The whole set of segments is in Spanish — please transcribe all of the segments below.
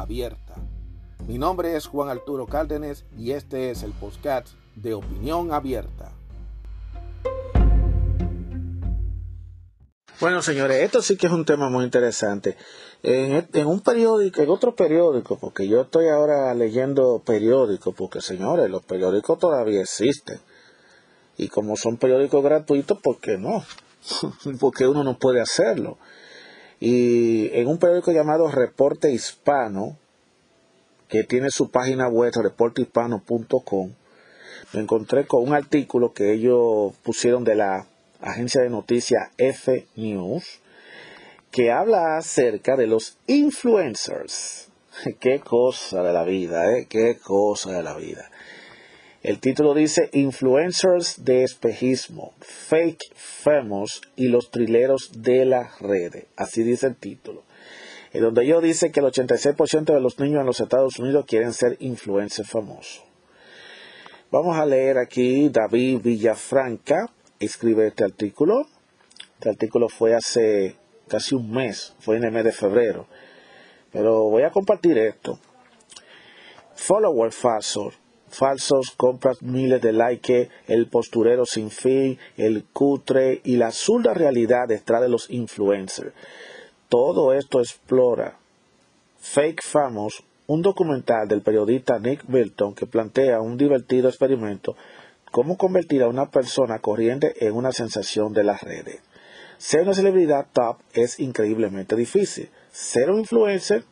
abierta. Mi nombre es Juan Arturo Cárdenas y este es el podcast de Opinión Abierta. Bueno, señores, esto sí que es un tema muy interesante. En, en, un periódico, en otro periódico, porque yo estoy ahora leyendo periódicos, porque señores, los periódicos todavía existen. Y como son periódicos gratuitos, ¿por qué no? porque uno no puede hacerlo. Y en un periódico llamado Reporte Hispano, que tiene su página web reportehispano.com, me encontré con un artículo que ellos pusieron de la agencia de noticias F News, que habla acerca de los influencers. Qué cosa de la vida, ¿eh? Qué cosa de la vida. El título dice Influencers de espejismo, fake famous y los trileros de la red. Así dice el título. En donde yo dice que el 86% de los niños en los Estados Unidos quieren ser influencers famosos. Vamos a leer aquí David Villafranca escribe este artículo. Este artículo fue hace casi un mes, fue en el mes de febrero. Pero voy a compartir esto. Follower falsos falsos, compras miles de likes, el posturero sin fin, el cutre y la absurda realidad detrás de los influencers. Todo esto explora Fake Famous, un documental del periodista Nick Milton que plantea un divertido experimento cómo convertir a una persona corriente en una sensación de las redes. Ser una celebridad top es increíblemente difícil. Ser un influencer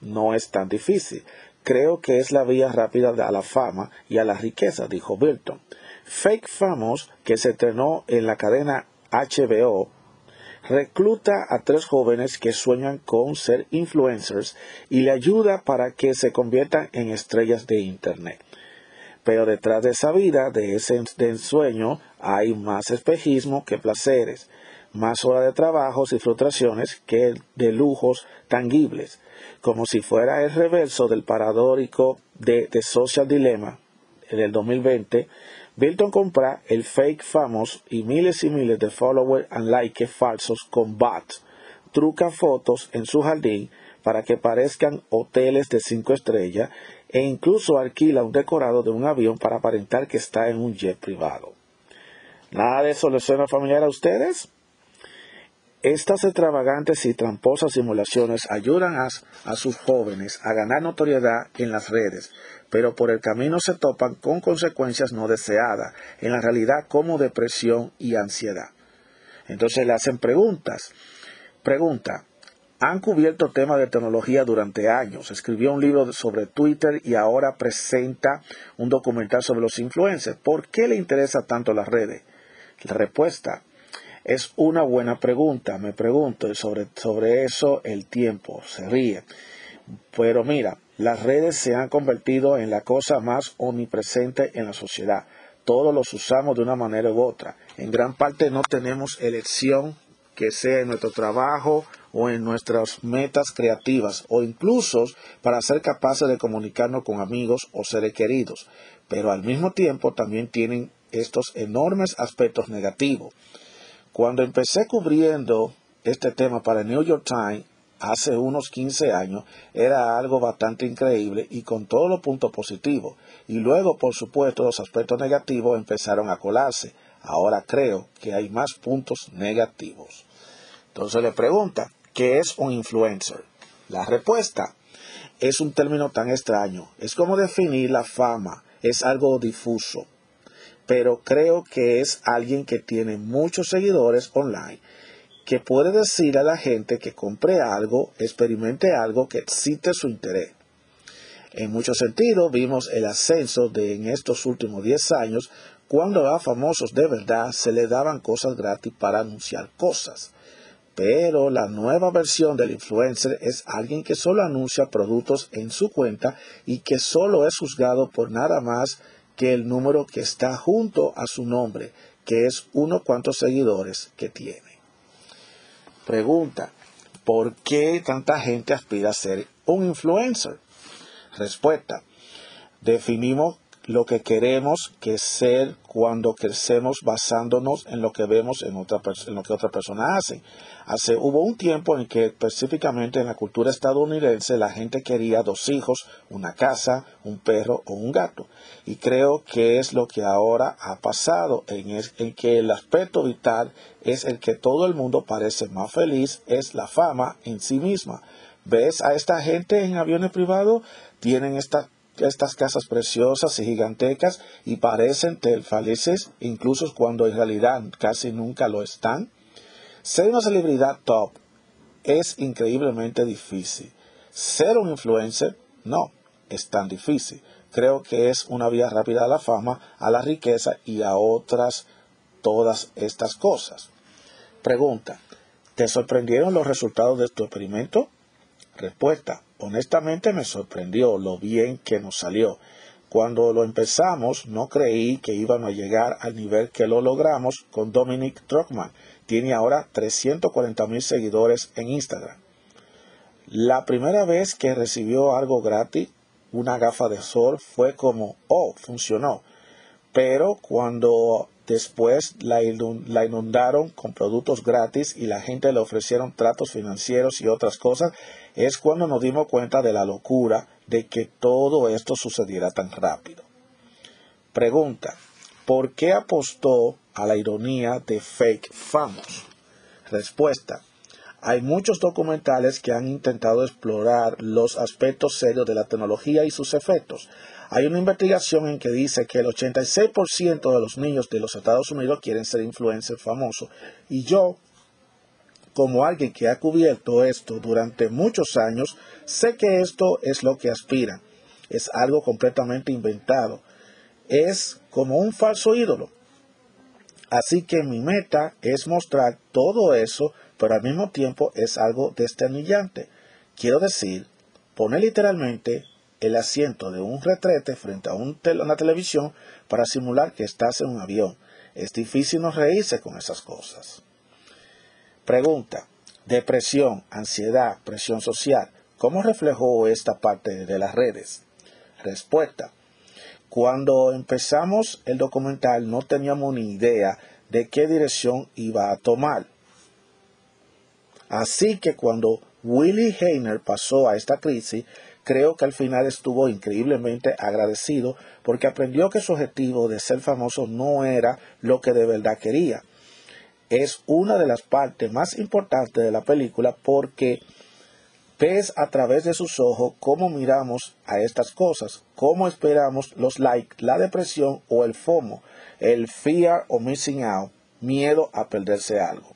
no es tan difícil. Creo que es la vía rápida a la fama y a la riqueza, dijo Bilton. Fake Famous, que se estrenó en la cadena HBO, recluta a tres jóvenes que sueñan con ser influencers y le ayuda para que se conviertan en estrellas de Internet. Pero detrás de esa vida, de ese ensueño, hay más espejismo que placeres, más horas de trabajos y frustraciones que de lujos tangibles como si fuera el reverso del paradórico de The Social Dilemma en el 2020, Bilton compra el fake famous y miles y miles de followers and likes falsos con bots, truca fotos en su jardín para que parezcan hoteles de cinco estrellas e incluso alquila un decorado de un avión para aparentar que está en un jet privado. ¿Nada de eso les suena familiar a ustedes? Estas extravagantes y tramposas simulaciones ayudan a, sus jóvenes a ganar notoriedad en las redes, pero por el camino se topan con consecuencias no deseadas, en la realidad como depresión y ansiedad. Entonces le hacen preguntas. Pregunta, han cubierto temas de tecnología durante años. Escribió un libro sobre Twitter y ahora presenta un documental sobre los influencers. ¿Por qué le interesa tanto las redes? La respuesta, es una buena pregunta, me pregunto, sobre, sobre eso el tiempo se ríe. Pero mira, las redes se han convertido en la cosa más omnipresente en la sociedad. Todos los usamos de una manera u otra. En gran parte no tenemos elección que sea en nuestro trabajo o en nuestras metas creativas o incluso para ser capaces de comunicarnos con amigos o seres queridos. Pero al mismo tiempo también tienen estos enormes aspectos negativos. Cuando empecé cubriendo este tema para el New York Times hace unos 15 años, era algo bastante increíble y con todos los puntos positivos. Y luego, por supuesto, los aspectos negativos empezaron a colarse. Ahora creo que hay más puntos negativos. Entonces le pregunta, ¿qué es un influencer? La respuesta es un término tan extraño. Es como definir la fama. Es algo difuso pero creo que es alguien que tiene muchos seguidores online, que puede decir a la gente que compre algo, experimente algo que excite su interés. En muchos sentidos vimos el ascenso de en estos últimos 10 años cuando a famosos de verdad se le daban cosas gratis para anunciar cosas. Pero la nueva versión del influencer es alguien que solo anuncia productos en su cuenta y que solo es juzgado por nada más que el número que está junto a su nombre, que es uno cuantos seguidores que tiene. Pregunta, ¿por qué tanta gente aspira a ser un influencer? Respuesta, definimos lo que queremos que ser cuando crecemos basándonos en lo que vemos en, otra, en lo que otra persona hace. Hace hubo un tiempo en que específicamente en la cultura estadounidense la gente quería dos hijos, una casa, un perro o un gato. Y creo que es lo que ahora ha pasado en, que el aspecto vital es el que todo el mundo parece más feliz, es la fama en sí misma. ¿Ves a esta gente en aviones privados? Tienen esta estas casas preciosas y gigantescas y parecen felices incluso cuando en realidad casi nunca lo están. Ser una celebridad top es increíblemente difícil. Ser un influencer no es tan difícil. Creo que es una vía rápida a la fama, a la riqueza y a otras todas estas cosas. Pregunta, ¿te sorprendieron los resultados de tu experimento? Respuesta, honestamente me sorprendió lo bien que nos salió. Cuando lo empezamos no creí que íbamos a llegar al nivel que lo logramos con Dominic Trockman. Tiene ahora 340 mil seguidores en Instagram. La primera vez que recibió algo gratis, una gafa de sol, fue como, oh, funcionó. Pero cuando después la, inundaron con productos gratis y la gente le ofrecieron tratos financieros y otras cosas, es cuando nos dimos cuenta de la locura de que todo esto sucediera tan rápido. Pregunta, ¿por qué apostó a la ironía de fake famous? Respuesta, hay muchos documentales que han intentado explorar los aspectos serios de la tecnología y sus efectos. Hay una investigación en que dice que el 86% de los niños de los Estados Unidos quieren ser influencers famosos. Y yo como alguien que ha cubierto esto durante muchos años, sé que esto es lo que aspira. Es algo completamente inventado. Es como un falso ídolo. Así que mi meta es mostrar todo eso, pero al mismo tiempo es algo desternillante. Quiero decir, pone literalmente el asiento de un retrete frente a una televisión para simular que estás en un avión. Es difícil no reírse con esas cosas. Pregunta. Depresión, ansiedad, presión social. ¿Cómo reflejó esta parte de las redes? Respuesta. Cuando empezamos el documental no teníamos ni idea de qué dirección iba a tomar. Así que cuando Willie Heiner pasó a esta crisis, creo que al final estuvo increíblemente agradecido porque aprendió que su objetivo de ser famoso no era lo que de verdad quería es una de las partes más importantes de la película porque ves a través de sus ojos cómo miramos a estas cosas, cómo esperamos los likes, la depresión o el FOMO, el fear o missing out, miedo a perderse algo.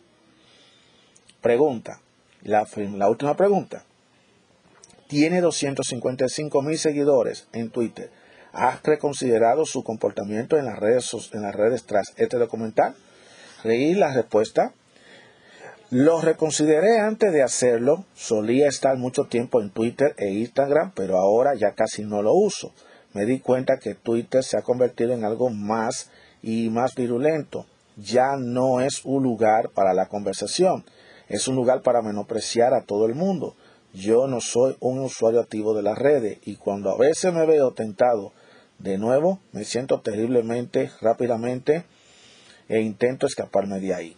Pregunta, la, última pregunta. Tiene 255 mil seguidores en Twitter. ¿Has reconsiderado su comportamiento en las redes, en las redes tras este documental? Leí la respuesta. Lo reconsideré antes de hacerlo. Solía estar mucho tiempo en Twitter e Instagram, pero ahora ya casi no lo uso. Me di cuenta que Twitter se ha convertido en algo más y más virulento. Ya no es un lugar para la conversación, es un lugar para menospreciar a todo el mundo. Yo no soy un usuario activo de las redes y cuando a veces me veo tentado de nuevo, me siento terriblemente, rápidamente e intento escaparme de ahí.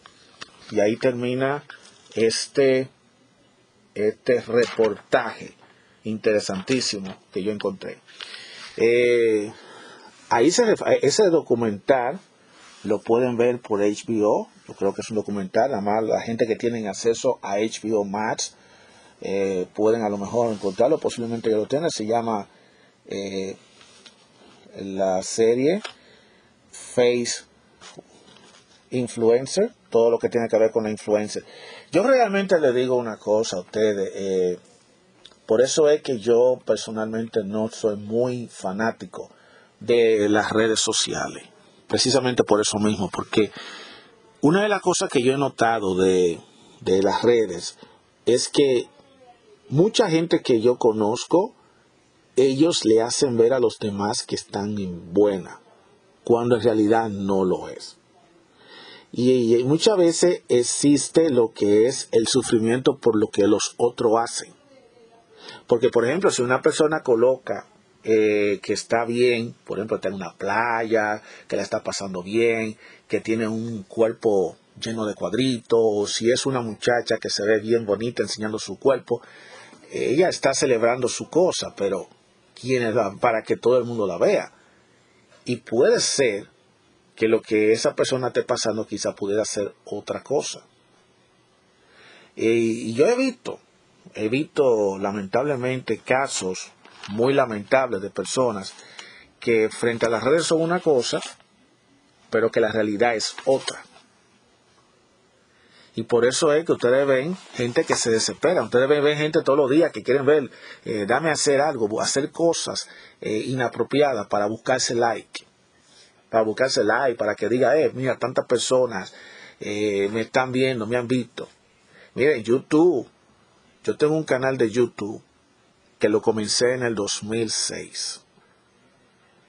Y ahí termina este, este reportaje interesantísimo que yo encontré. Eh, ahí se, ese documental lo pueden ver por HBO. Yo creo que es un documental. Además, la gente que tiene acceso a HBO Max eh, pueden a lo mejor encontrarlo. Posiblemente ya lo tengan. Se llama eh, la serie Face influencer, todo lo que tiene que ver con la influencer. Yo realmente le digo una cosa a ustedes, eh, por eso es que yo personalmente no soy muy fanático de las redes sociales, precisamente por eso mismo, porque una de las cosas que yo he notado de, de las redes es que mucha gente que yo conozco, ellos le hacen ver a los demás que están en buena, cuando en realidad no lo es. Y, muchas veces existe lo que es el sufrimiento por lo que los otros hacen. Porque, por ejemplo, si una persona coloca eh, que está bien, por ejemplo, está en una playa, que la está pasando bien, que tiene un cuerpo lleno de cuadritos, o si es una muchacha que se ve bien bonita enseñando su cuerpo, ella está celebrando su cosa, pero ¿quién va para que todo el mundo la vea? Y puede ser que lo que esa persona esté pasando quizá pudiera ser otra cosa. Y yo he visto, he visto lamentablemente casos muy lamentables de personas que frente a las redes son una cosa, pero que la realidad es otra. Y por eso es que ustedes ven gente que se desespera. Ustedes ven, gente todos los días que quieren ver, eh, dame hacer algo, hacer cosas eh, inapropiadas para buscarse like. Para buscarse like, para que diga, eh, mira, tantas personas eh, me están viendo, me han visto. Miren, YouTube. Yo tengo un canal de YouTube que lo comencé en el 2006.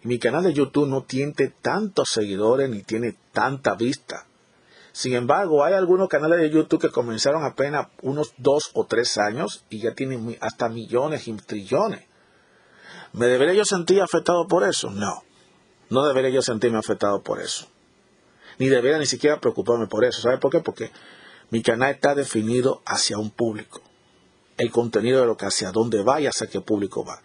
mi canal de YouTube no tiene tantos seguidores ni tiene tanta vista. Sin embargo, hay algunos canales de YouTube que comenzaron apenas unos dos o tres años y ya tienen hasta millones y trillones. ¿Me debería yo sentir afectado por eso? No. No debería yo sentirme afectado por eso. Ni debería ni siquiera preocuparme por eso. ¿Sabe por qué? Porque mi canal está definido hacia un público. El contenido de lo que hacia dónde va y hacia qué público va.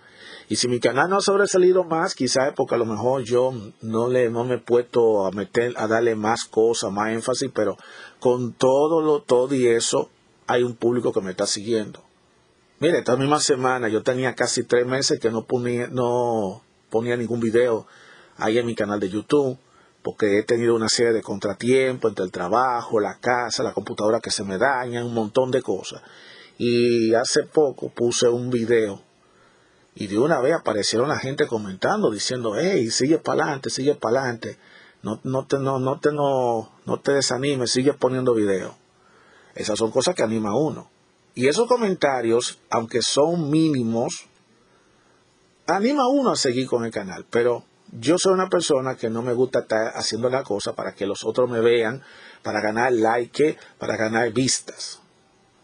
Y si mi canal no ha sobresalido más, quizás es porque a lo mejor yo no le no me he puesto a meter, a darle más cosas, más énfasis, pero con todo lo, todo y eso, hay un público que me está siguiendo. Mire, esta misma semana yo tenía casi tres meses que no ponía, no ponía ningún video ahí en mi canal de YouTube, porque he tenido una serie de contratiempos entre el trabajo, la casa, la computadora que se me dañan, un montón de cosas. Y hace poco puse un video y de una vez aparecieron la gente comentando, diciendo, hey, sigue para adelante, sigue para adelante. No, te, no, te, no te desanimes, sigue poniendo video. Esas son cosas que anima a uno. Y esos comentarios, aunque son mínimos, anima a uno a seguir con el canal. Pero yo soy una persona que no me gusta estar haciendo la cosa para que los otros me vean, para ganar like, para ganar vistas.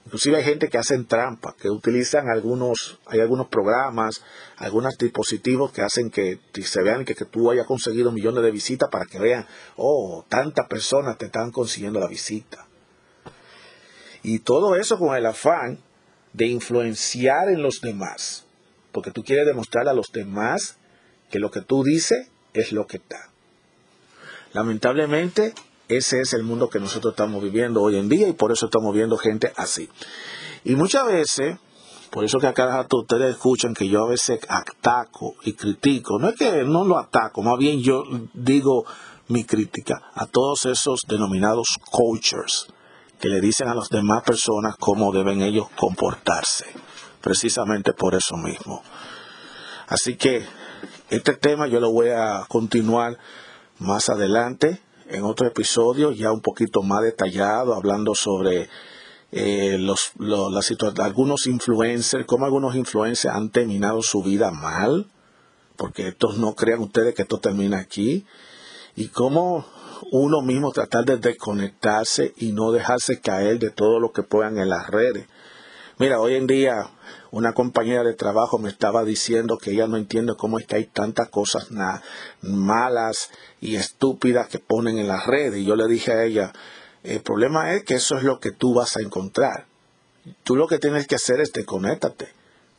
Inclusive hay gente que hacen trampa, que utilizan algunos, hay algunos programas, algunos dispositivos que hacen que se vean que, que tú hayas conseguido millones de visitas para que vean, oh, tantas personas te están consiguiendo la visita. Y todo eso con el afán de influenciar en los demás, porque tú quieres demostrar a los demás que lo que tú dices es lo que está. Lamentablemente, ese es el mundo que nosotros estamos viviendo hoy en día y por eso estamos viendo gente así. Y muchas veces, por eso que a cada rato ustedes escuchan que yo a veces ataco y critico. No es que no lo ataco, más bien yo digo mi crítica a todos esos denominados coaches que le dicen a las demás personas cómo deben ellos comportarse. Precisamente por eso mismo. Así que este tema yo lo voy a continuar más adelante en otro episodio ya un poquito más detallado, hablando sobre eh, los, la algunos influencers, cómo algunos influencers han terminado su vida mal, porque estos no crean ustedes que esto termina aquí, y cómo uno mismo tratar de desconectarse y no dejarse caer de todo lo que puedan en las redes. Mira, hoy en día una compañera de trabajo me estaba diciendo que ella no entiende cómo es que hay tantas cosas malas y estúpidas que ponen en las redes. Y yo le dije a ella, el problema es que eso es lo que tú vas a encontrar. Tú lo que tienes que hacer es desconéctate.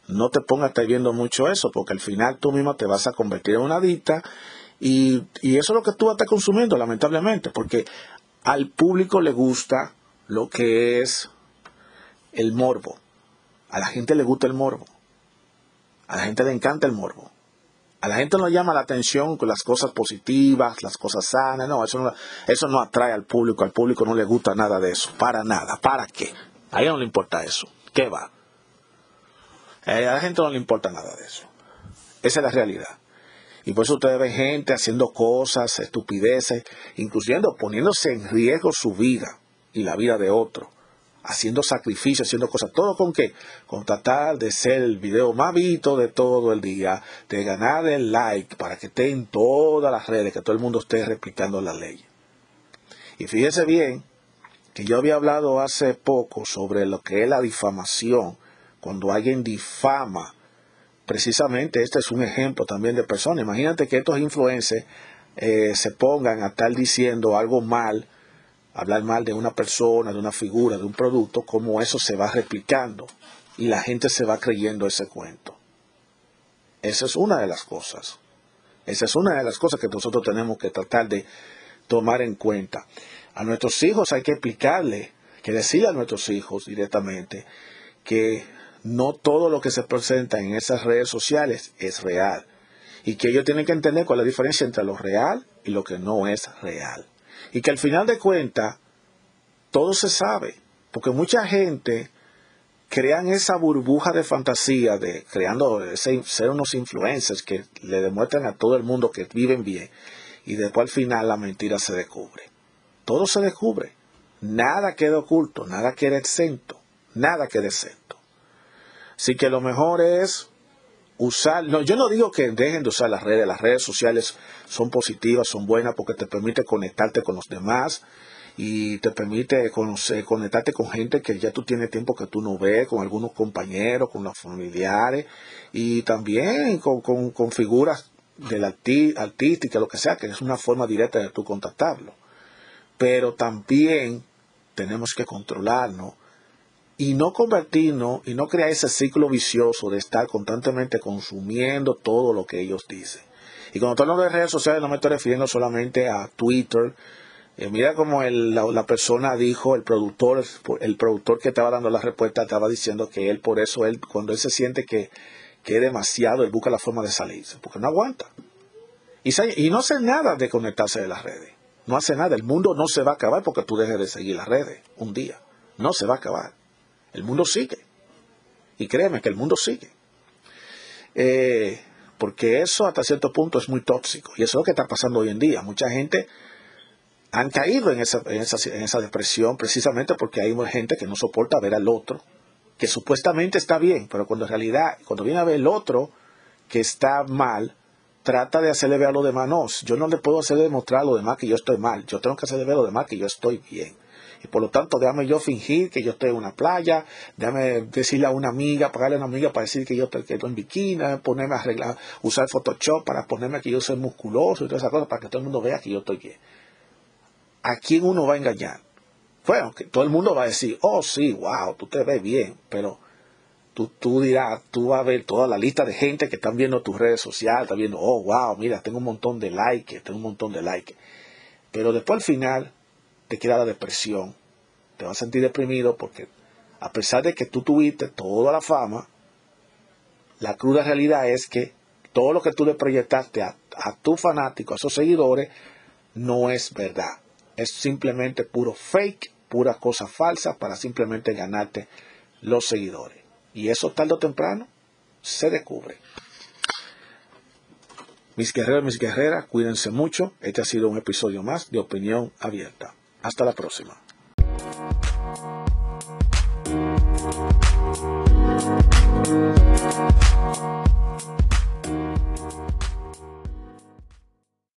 No te pongas a viendo mucho eso, porque al final tú mismo te vas a convertir en una adicta y, y eso es lo que tú vas a estar consumiendo, lamentablemente, porque al público le gusta lo que es el morbo. A la gente le gusta el morbo. A la gente le encanta el morbo. A la gente no llama la atención con las cosas positivas, las cosas sanas. No eso, no, eso no atrae al público. Al público no le gusta nada de eso. Para nada. ¿Para qué? A ella no le importa eso. ¿Qué va? A la gente no le importa nada de eso. Esa es la realidad. Y por eso ustedes ven gente haciendo cosas, estupideces, incluyendo poniéndose en riesgo su vida y la vida de otro haciendo sacrificios, haciendo cosas, todo con qué? Con tratar de ser el video más visto de todo el día, de ganar el like para que esté en todas las redes, que todo el mundo esté replicando la ley. Y fíjese bien que yo había hablado hace poco sobre lo que es la difamación, cuando alguien difama. Precisamente este es un ejemplo también de persona. Imagínate que estos influencers eh, se pongan a estar diciendo algo mal hablar mal de una persona, de una figura, de un producto, como eso se va replicando y la gente se va creyendo ese cuento. Esa es una de las cosas. Esa es una de las cosas que nosotros tenemos que tratar de tomar en cuenta. A nuestros hijos hay que explicarle, que decirle a nuestros hijos directamente que no todo lo que se presenta en esas redes sociales es real y que ellos tienen que entender cuál es la diferencia entre lo real y lo que no es real. Y que al final de cuentas, todo se sabe, porque mucha gente crean esa burbuja de fantasía de creando ser unos influencers que le demuestran a todo el mundo que viven bien y después al final la mentira se descubre. Todo se descubre. Nada queda oculto, nada queda exento, nada queda exento. Así que lo mejor es usar, no, yo no digo que dejen de usar las redes, las redes sociales son positivas, son buenas porque te permite conectarte con los demás y te permite conocer, conectarte con gente que ya tú tienes tiempo que tú no ves, con algunos compañeros, con los familiares y también con, con, figuras del arti, artística, lo que sea, que es una forma directa de tú contactarlo. Pero también tenemos que controlarnos y no convertirnos y no crear ese ciclo vicioso de estar constantemente consumiendo todo lo que ellos dicen. Y cuando hablando de redes sociales no me estoy refiriendo solamente a Twitter. Eh, mira como la, persona dijo, el productor, el productor que estaba dando la respuesta estaba diciendo que él por eso, él cuando él se siente que, que es demasiado, él busca la forma de salirse, porque no aguanta. Y, y no hace nada de conectarse de las redes. No hace nada. El mundo no se va a acabar porque tú dejes de seguir las redes un día. No se va a acabar. El mundo sigue. Y créeme que el mundo sigue. Eh, porque eso hasta cierto punto es muy tóxico. Y eso es lo que está pasando hoy en día. Mucha gente han caído en esa, en esa, depresión precisamente porque hay gente que no soporta ver al otro, que supuestamente está bien, pero cuando en realidad, cuando viene a ver el otro que está mal, trata de hacerle ver a los demás, no, yo no le puedo hacer demostrar a los demás que yo estoy mal, yo tengo que hacerle ver a los demás que yo estoy bien. Y por lo tanto, déjame yo fingir que yo estoy en una playa, déjame decirle a una amiga, pagarle a una amiga para decir que yo estoy, en bikini, ponerme a arreglar, usar Photoshop para ponerme que yo soy musculoso y todas esas cosas para que todo el mundo vea que yo estoy bien. ¿A quién uno va a engañar? Bueno, que todo el mundo va a decir, oh sí, wow, tú te ves bien, pero tú, tú dirás, tú vas a ver toda la lista de gente que están viendo tus redes sociales, están viendo, oh wow, mira, tengo un montón de likes, tengo un montón de likes. Pero después al final, te queda la depresión, te vas a sentir deprimido porque a pesar de que tú tuviste toda la fama, la cruda realidad es que todo lo que tú le proyectaste a, a tu fanático, a esos seguidores, no es verdad. Es simplemente puro fake, pura cosa falsa para simplemente ganarte los seguidores. Y eso tarde o temprano se descubre. Mis guerreros, mis guerreras, cuídense mucho. Este ha sido un episodio más de Opinión Abierta. Hasta la próxima.